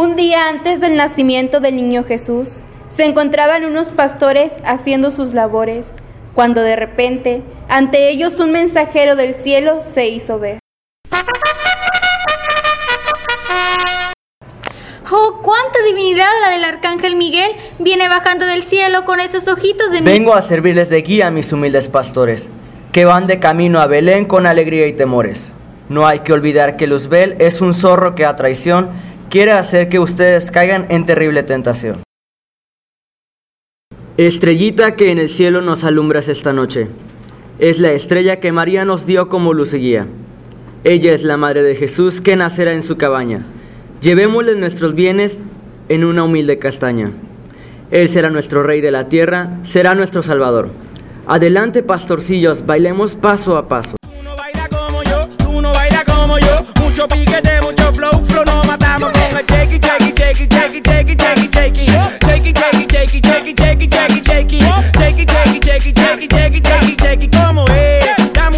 Un día antes del nacimiento del niño Jesús, se encontraban unos pastores haciendo sus labores, cuando de repente, ante ellos un mensajero del cielo se hizo ver. ¡Oh, cuánta divinidad la del arcángel Miguel! Viene bajando del cielo con esos ojitos de... Vengo a servirles de guía, mis humildes pastores, que van de camino a Belén con alegría y temores. No hay que olvidar que Luzbel es un zorro que a traición quiere hacer que ustedes caigan en terrible tentación. Estrellita que en el cielo nos alumbras esta noche, es la estrella que María nos dio como luz guía. Ella es la madre de Jesús que nacerá en su cabaña. Llevémosle nuestros bienes en una humilde castaña. Él será nuestro rey de la tierra, será nuestro salvador. Adelante, pastorcillos, bailemos paso a paso. Shake it,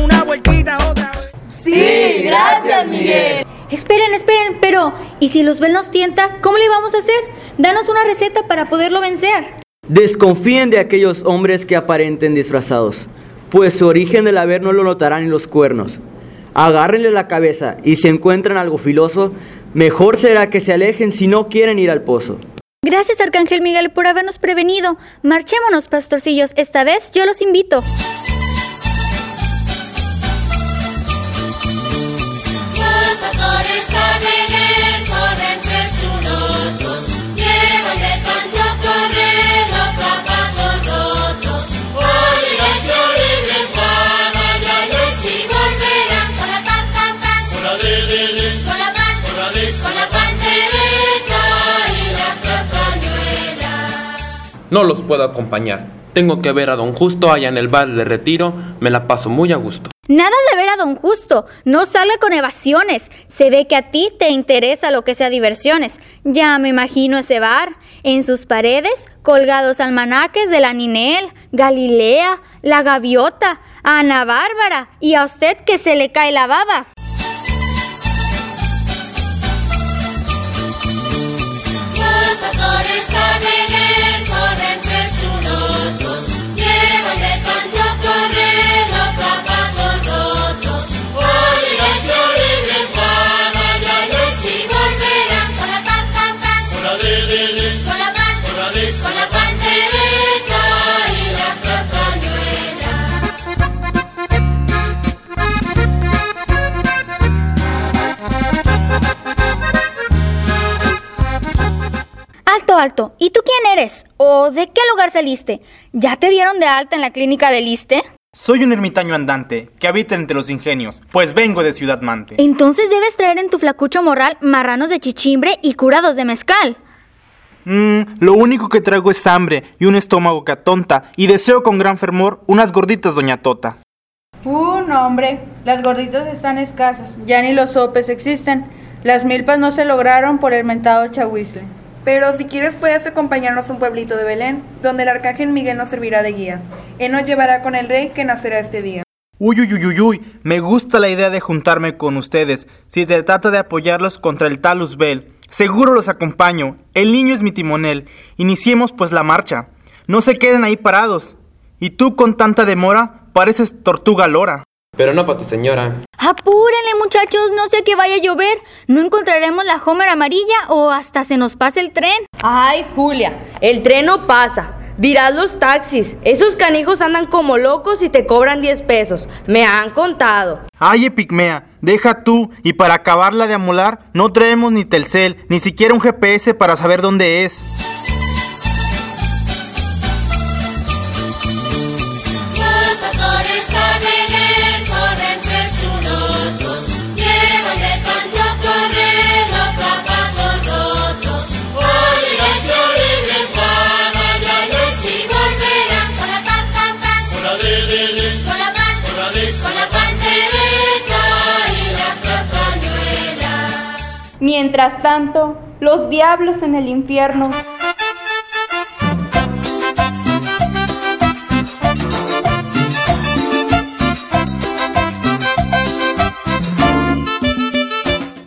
una vueltita otra vez. Sí, gracias, Miguel. Esperen, esperen, pero ¿y si Luzbel nos tienta? ¿Cómo le vamos a hacer? Danos una receta para poderlo vencer. Desconfíen de aquellos hombres que aparenten disfrazados, pues su origen del haber no lo notarán en los cuernos. Agárrenle la cabeza y si encuentran algo filoso, mejor será que se alejen si no quieren ir al pozo. Gracias, Arcángel Miguel, por habernos prevenido. Marchémonos, pastorcillos. Esta vez yo los invito. No los puedo acompañar. Tengo que ver a don Justo allá en el bar de retiro. Me la paso muy a gusto. Nada de ver a don Justo. No salga con evasiones. Se ve que a ti te interesa lo que sea diversiones. Ya me imagino ese bar. En sus paredes, colgados almanaques de la Ninel, Galilea, la Gaviota, Ana Bárbara y a usted que se le cae la baba. Alto, alto. ¿Y tú quién eres? ¿O de qué lugar saliste? ¿Ya te dieron de alta en la clínica del Iste? Soy un ermitaño andante que habita entre los ingenios, pues vengo de Ciudad Mante. Entonces debes traer en tu flacucho morral marranos de chichimbre y curados de mezcal. Mmm, lo único que traigo es hambre y un estómago que atonta, y deseo con gran fervor unas gorditas, doña Tota. Uh, no, hombre, las gorditas están escasas, ya ni los sopes existen. Las milpas no se lograron por el mentado chahuizle. Pero si quieres puedes acompañarnos a un pueblito de Belén, donde el arcángel Miguel nos servirá de guía. Él nos llevará con el rey que nacerá este día. Uy, uy, uy, uy, uy, me gusta la idea de juntarme con ustedes, si se trata de apoyarlos contra el tal Luzbel. Seguro los acompaño, el niño es mi timonel. Iniciemos pues la marcha. No se queden ahí parados. Y tú con tanta demora, pareces tortuga lora. Pero no para tu señora. Apúrenle, muchachos, no sea que vaya a llover. No encontraremos la Homer amarilla o hasta se nos pase el tren. Ay, Julia, el tren no pasa. Dirás los taxis. Esos canijos andan como locos y te cobran 10 pesos. Me han contado. Ay, Epigmea, deja tú, y para acabarla de amolar, no traemos ni Telcel, ni siquiera un GPS para saber dónde es. Mientras tanto, los diablos en el infierno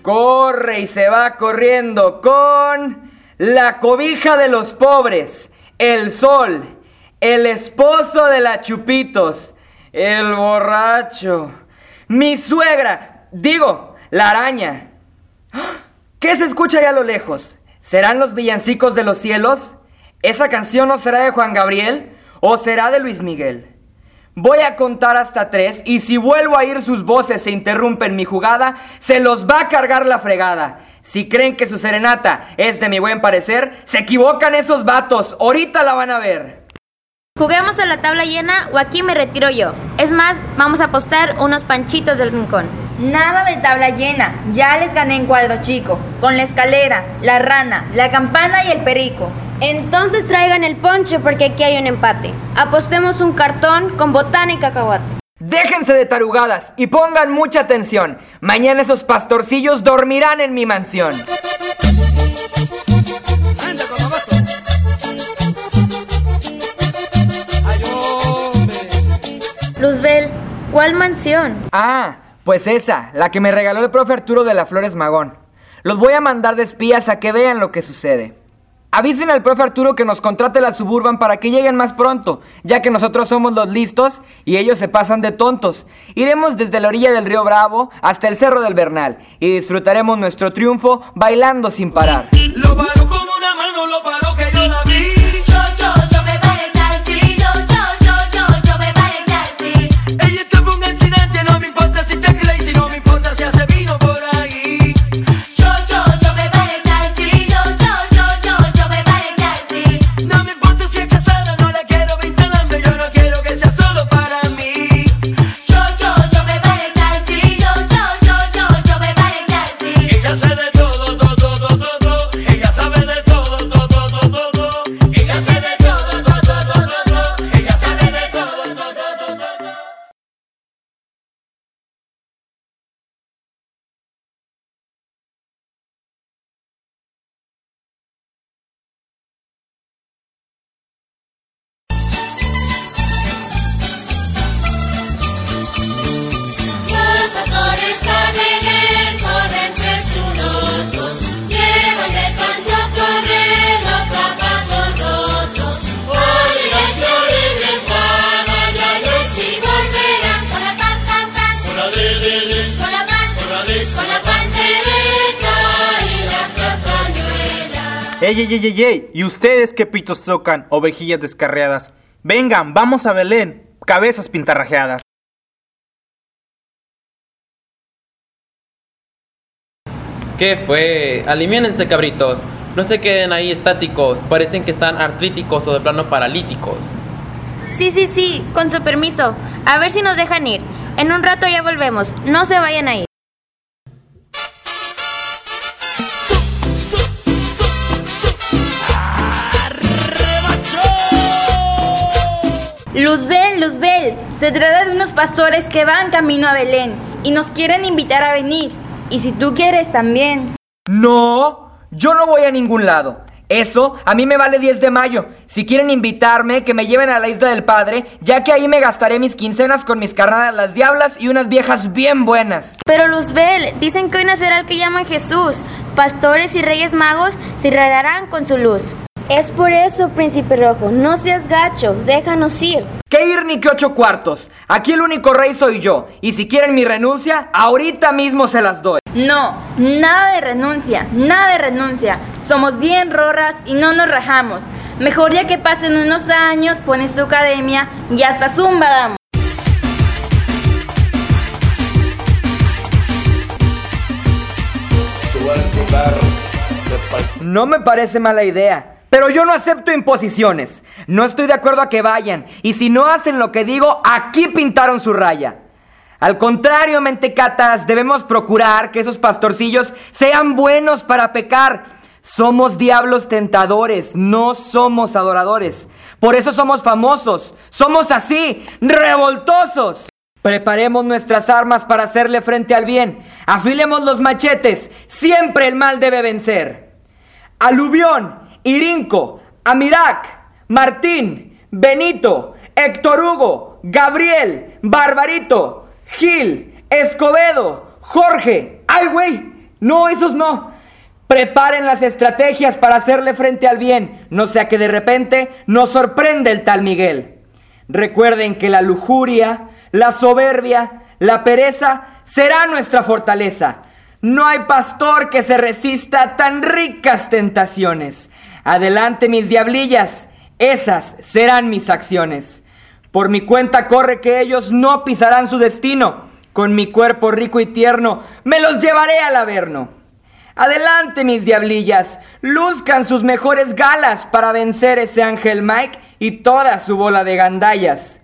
corre y se va corriendo con la cobija de los pobres, el sol, el esposo de la Chupitos, el borracho, mi suegra, digo, la araña. ¿Qué se escucha allá a lo lejos? ¿Serán los villancicos de los cielos? ¿Esa canción no será de Juan Gabriel o será de Luis Miguel? Voy a contar hasta tres y si vuelvo a oír sus voces e interrumpen mi jugada, se los va a cargar la fregada. Si creen que su serenata es de mi buen parecer, se equivocan esos vatos. Ahorita la van a ver. Juguemos a la tabla llena o aquí me retiro yo. Es más, vamos a apostar unos panchitos del rincón. Nada de tabla llena, ya les gané en cuadro chico, con la escalera, la rana, la campana y el perico. Entonces traigan el ponche porque aquí hay un empate. Apostemos un cartón con botana y cacahuate. Déjense de tarugadas y pongan mucha atención. Mañana esos pastorcillos dormirán en mi mansión. Luzbel, ¿cuál mansión? Ah, pues esa, la que me regaló el profe Arturo de la Flores Magón. Los voy a mandar de espías a que vean lo que sucede. Avisen al profe Arturo que nos contrate la Suburban para que lleguen más pronto, ya que nosotros somos los listos y ellos se pasan de tontos. Iremos desde la orilla del río Bravo hasta el Cerro del Bernal y disfrutaremos nuestro triunfo bailando sin parar. Lo paro como una mano, lo paro ¡Ey, ey, ey, ey, ey! ¿Y ustedes qué pitos tocan, ovejillas descarriadas? Vengan, vamos a Belén, cabezas pintarrajeadas. ¿Qué fue? Alimíenense, cabritos. No se queden ahí estáticos. Parecen que están artríticos o de plano paralíticos. Sí, sí, sí, con su permiso. A ver si nos dejan ir. En un rato ya volvemos. No se vayan a ir. Luzbel, Luzbel, se trata de unos pastores que van camino a Belén y nos quieren invitar a venir. Y si tú quieres también. No, yo no voy a ningún lado. Eso a mí me vale 10 de mayo. Si quieren invitarme, que me lleven a la isla del padre, ya que ahí me gastaré mis quincenas con mis carnadas las diablas y unas viejas bien buenas. Pero Luzbel, dicen que hoy nacerá el que llaman Jesús. Pastores y reyes magos se irradiarán con su luz. Es por eso, príncipe rojo, no seas gacho, déjanos ir. Que ir ni que ocho cuartos. Aquí el único rey soy yo. Y si quieren mi renuncia, ahorita mismo se las doy. No, nada de renuncia, nada de renuncia. Somos bien rorras y no nos rajamos. Mejor ya que pasen unos años, pones tu academia y hasta zumba damos. No me parece mala idea. Pero yo no acepto imposiciones. No estoy de acuerdo a que vayan. Y si no hacen lo que digo, aquí pintaron su raya. Al contrario, mentecatas, debemos procurar que esos pastorcillos sean buenos para pecar. Somos diablos tentadores, no somos adoradores. Por eso somos famosos. Somos así, revoltosos. Preparemos nuestras armas para hacerle frente al bien. Afilemos los machetes. Siempre el mal debe vencer. Aluvión, Irinco, Amirac, Martín, Benito, Héctor Hugo, Gabriel, Barbarito, Gil, Escobedo, Jorge. ¡Ay, güey! No, esos no. Preparen las estrategias para hacerle frente al bien, no sea que de repente nos sorprenda el tal Miguel. Recuerden que la lujuria, la soberbia, la pereza será nuestra fortaleza. No hay pastor que se resista a tan ricas tentaciones. Adelante mis diablillas, esas serán mis acciones. Por mi cuenta corre que ellos no pisarán su destino. Con mi cuerpo rico y tierno me los llevaré al averno. Adelante mis diablillas, luzcan sus mejores galas para vencer ese ángel Mike y toda su bola de gandallas.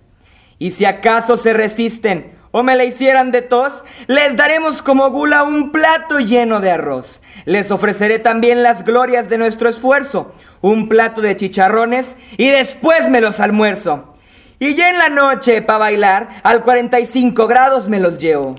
Y si acaso se resisten o me la hicieran de tos, les daremos como gula un plato lleno de arroz. Les ofreceré también las glorias de nuestro esfuerzo, un plato de chicharrones y después me los almuerzo. Y ya en la noche, para bailar, al 45 grados me los llevo.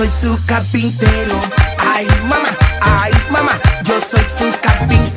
Soy su carpintero, ay mamá, ay mamá, yo soy su carpintero,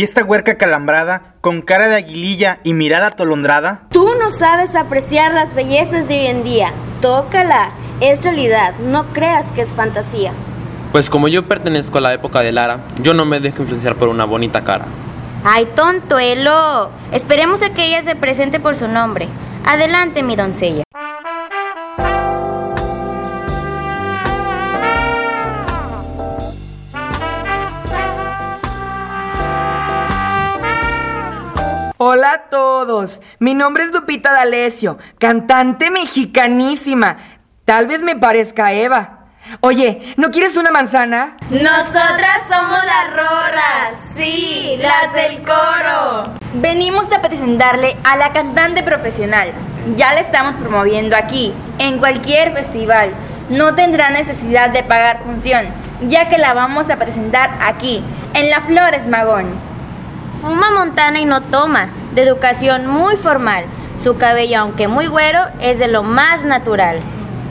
Y esta huerca calambrada, con cara de aguililla y mirada atolondrada, Tú no sabes apreciar las bellezas de hoy en día. Tócala. Es realidad. No creas que es fantasía. Pues como yo pertenezco a la época de Lara, yo no me dejo influenciar por una bonita cara. Ay, tontuelo. Esperemos a que ella se presente por su nombre. Adelante, mi doncella. Hola a todos, mi nombre es Lupita D'Alessio, cantante mexicanísima. Tal vez me parezca Eva. Oye, ¿no quieres una manzana? Nosotras somos las rorras, sí, las del coro. Venimos a presentarle a la cantante profesional. Ya la estamos promoviendo aquí, en cualquier festival. No tendrá necesidad de pagar función, ya que la vamos a presentar aquí, en la Flores Magón. Fuma montana y no toma. De educación muy formal. Su cabello, aunque muy güero, es de lo más natural.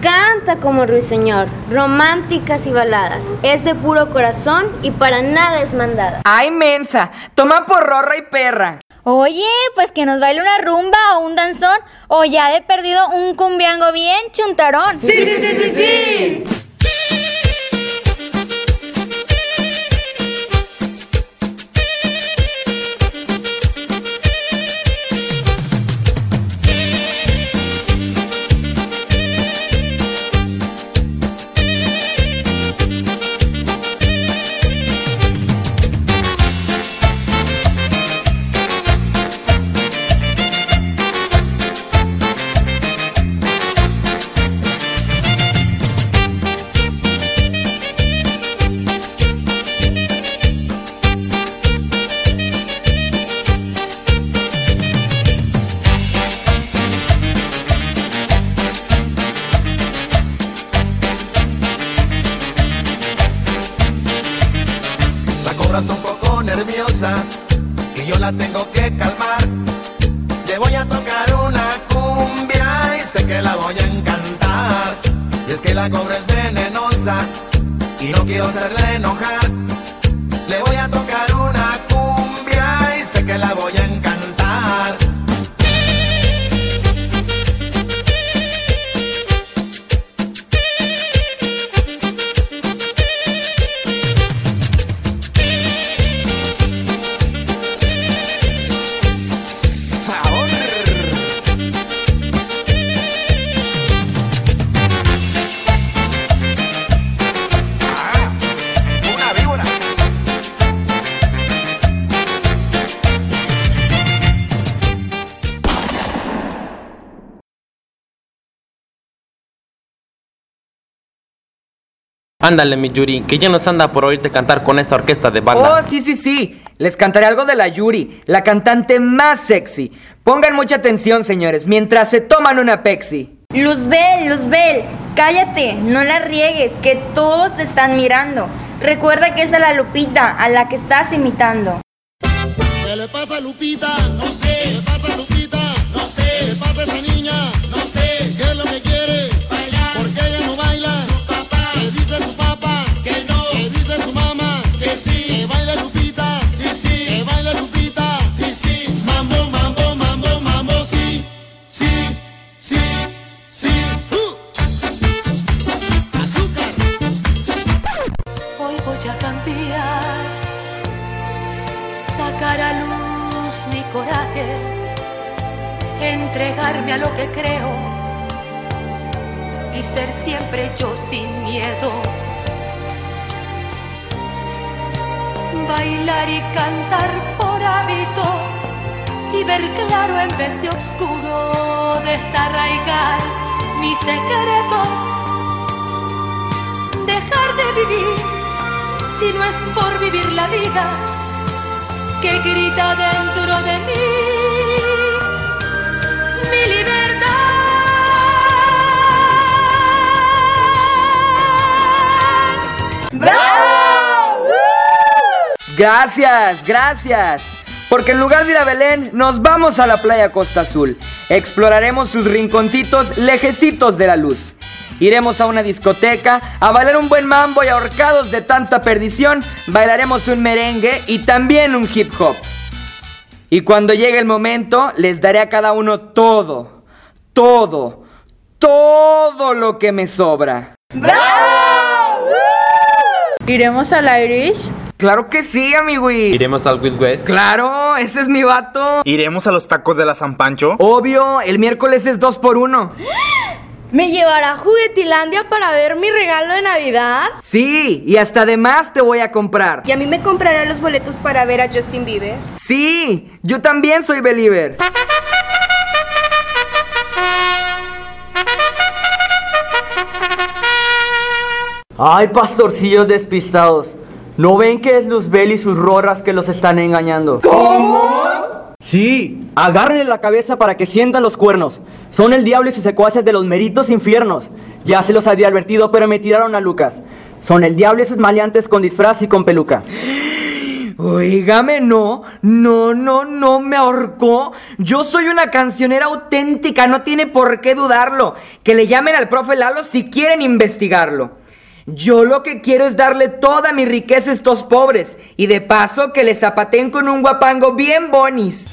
Canta como ruiseñor, románticas y baladas. Es de puro corazón y para nada es mandada. ¡Ay, mensa! Toma por rorra y perra. Oye, pues que nos baile una rumba o un danzón o ya de perdido un cumbiango bien chuntarón. Sí, sí, sí, sí, sí. Ándale, mi Yuri, que ya nos anda por oírte cantar con esta orquesta de banda. Oh, sí, sí, sí. Les cantaré algo de la Yuri, la cantante más sexy. Pongan mucha atención, señores, mientras se toman una Pepsi. Luzbel, Luzbel, cállate, no la riegues, que todos te están mirando. Recuerda que es a la Lupita a la que estás imitando. ¿Qué le pasa a Lupita? No sé. Desarraigar mis secretos dejar de vivir si no es por vivir la vida que grita dentro de mí mi libertad. Gracias, gracias. Porque en lugar de ir a Belén, nos vamos a la playa Costa Azul. Exploraremos sus rinconcitos lejecitos de la luz. Iremos a una discoteca a bailar un buen mambo y ahorcados de tanta perdición, bailaremos un merengue y también un hip hop. Y cuando llegue el momento, les daré a cada uno todo, todo, todo lo que me sobra. ¿Iremos al Irish? Claro que sí, amigui. Iremos al Wild West. Claro, ese es mi vato. ¿Iremos a los tacos de la San Pancho? Obvio, el miércoles es dos por uno. ¿Me llevará a Juguetilandia para ver mi regalo de Navidad? Sí, y hasta además te voy a comprar. ¿Y a mí me comprará los boletos para ver a Justin Bieber? Sí, yo también soy believer. Ay, pastorcillos despistados. ¿No ven que es Luzbel y sus rorras que los están engañando? ¿Cómo? Sí, agárrenle la cabeza para que sientan los cuernos. Son el diablo y sus secuaces de los meritos infiernos. Ya se los había advertido, pero me tiraron a Lucas. Son el diablo y sus maleantes con disfraz y con peluca. Oígame, no, no, no, no me ahorcó. Yo soy una cancionera auténtica, no tiene por qué dudarlo. Que le llamen al profe Lalo si quieren investigarlo. Yo lo que quiero es darle toda mi riqueza a estos pobres y de paso que les zapateen con un guapango bien bonis.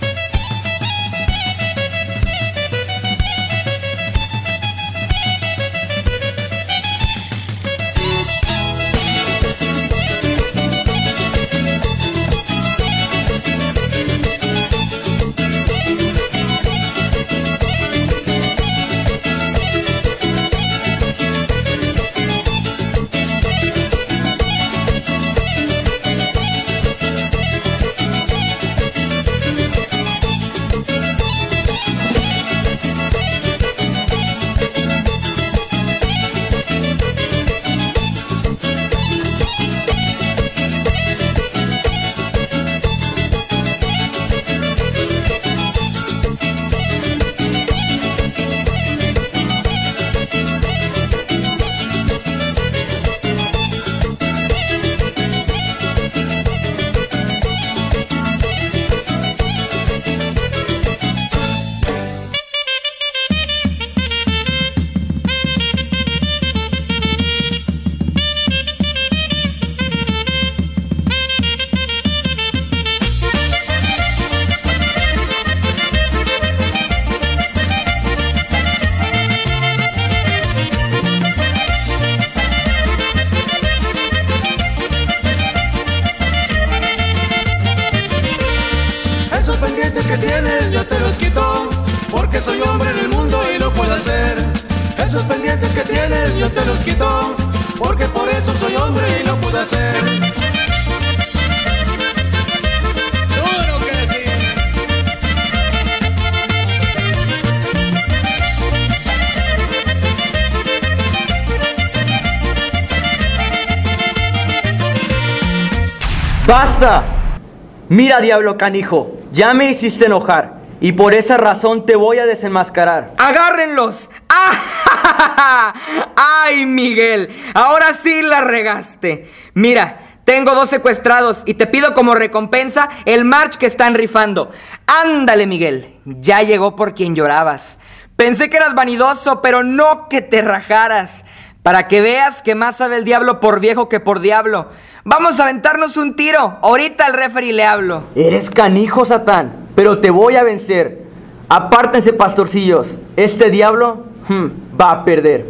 Mira, diablo canijo, ya me hiciste enojar y por esa razón te voy a desenmascarar. ¡Agárrenlos! ¡Ah! ¡Ay, Miguel! Ahora sí la regaste. Mira, tengo dos secuestrados y te pido como recompensa el march que están rifando. Ándale, Miguel. Ya llegó por quien llorabas. Pensé que eras vanidoso, pero no que te rajaras. Para que veas que más sabe el diablo por viejo que por diablo. Vamos a aventarnos un tiro. Ahorita al referee le hablo. Eres canijo, Satán, pero te voy a vencer. Apártense, pastorcillos. Este diablo hmm, va a perder.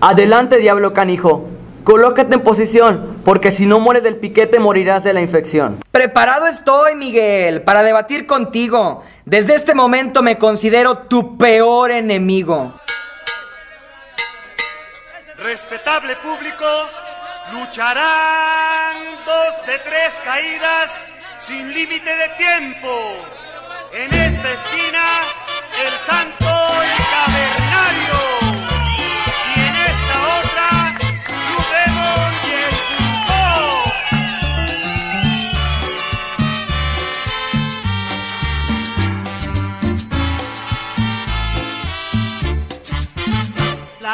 Adelante, diablo canijo. Colócate en posición, porque si no mueres del piquete morirás de la infección. Preparado estoy, Miguel, para debatir contigo. Desde este momento me considero tu peor enemigo. Respetable público, lucharán dos de tres caídas sin límite de tiempo. En esta esquina, el santo y cavernario.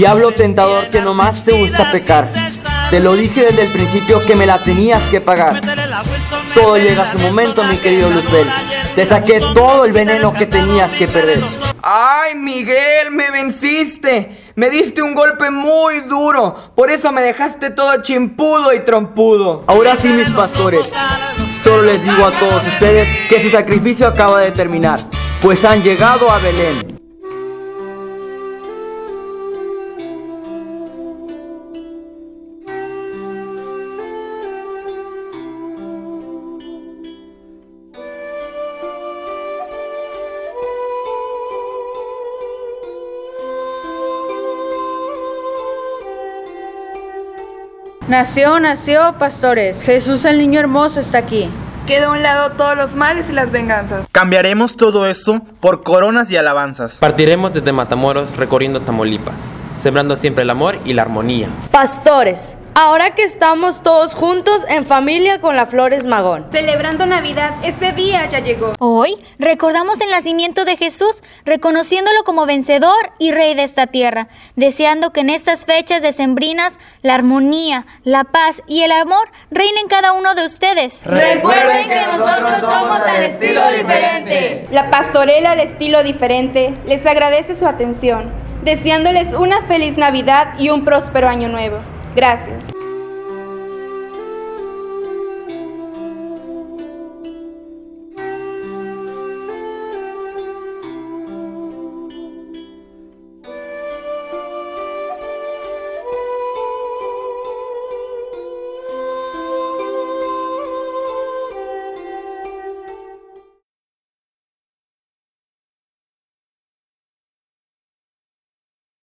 Diablo tentador que nomás te gusta pecar. Te lo dije desde el principio que me la tenías que pagar. Todo llega a su momento, mi querido Luzbel. Te saqué todo el veneno que tenías que perder. ¡Ay, Miguel! ¡Me venciste! Me diste un golpe muy duro. Por eso me dejaste todo chimpudo y trompudo. Ahora sí, mis pastores. Solo les digo a todos ustedes que su sacrificio acaba de terminar, pues han llegado a Belén. Nació, nació, pastores. Jesús el niño hermoso está aquí. Queda a un lado todos los males y las venganzas. Cambiaremos todo eso por coronas y alabanzas. Partiremos desde Matamoros recorriendo Tamaulipas, sembrando siempre el amor y la armonía. Pastores, ahora que estamos todos juntos en familia con la Flores Magón. Celebrando Navidad, este día ya llegó. Hoy recordamos el nacimiento de Jesús, reconociéndolo como vencedor y rey de esta tierra, deseando que en estas fechas decembrinas la armonía, la paz y el amor reinen en cada uno de ustedes. Recuerden que nosotros somos al estilo diferente. La pastorela al estilo diferente les agradece su atención, deseándoles una feliz Navidad y un próspero año nuevo. Gracias.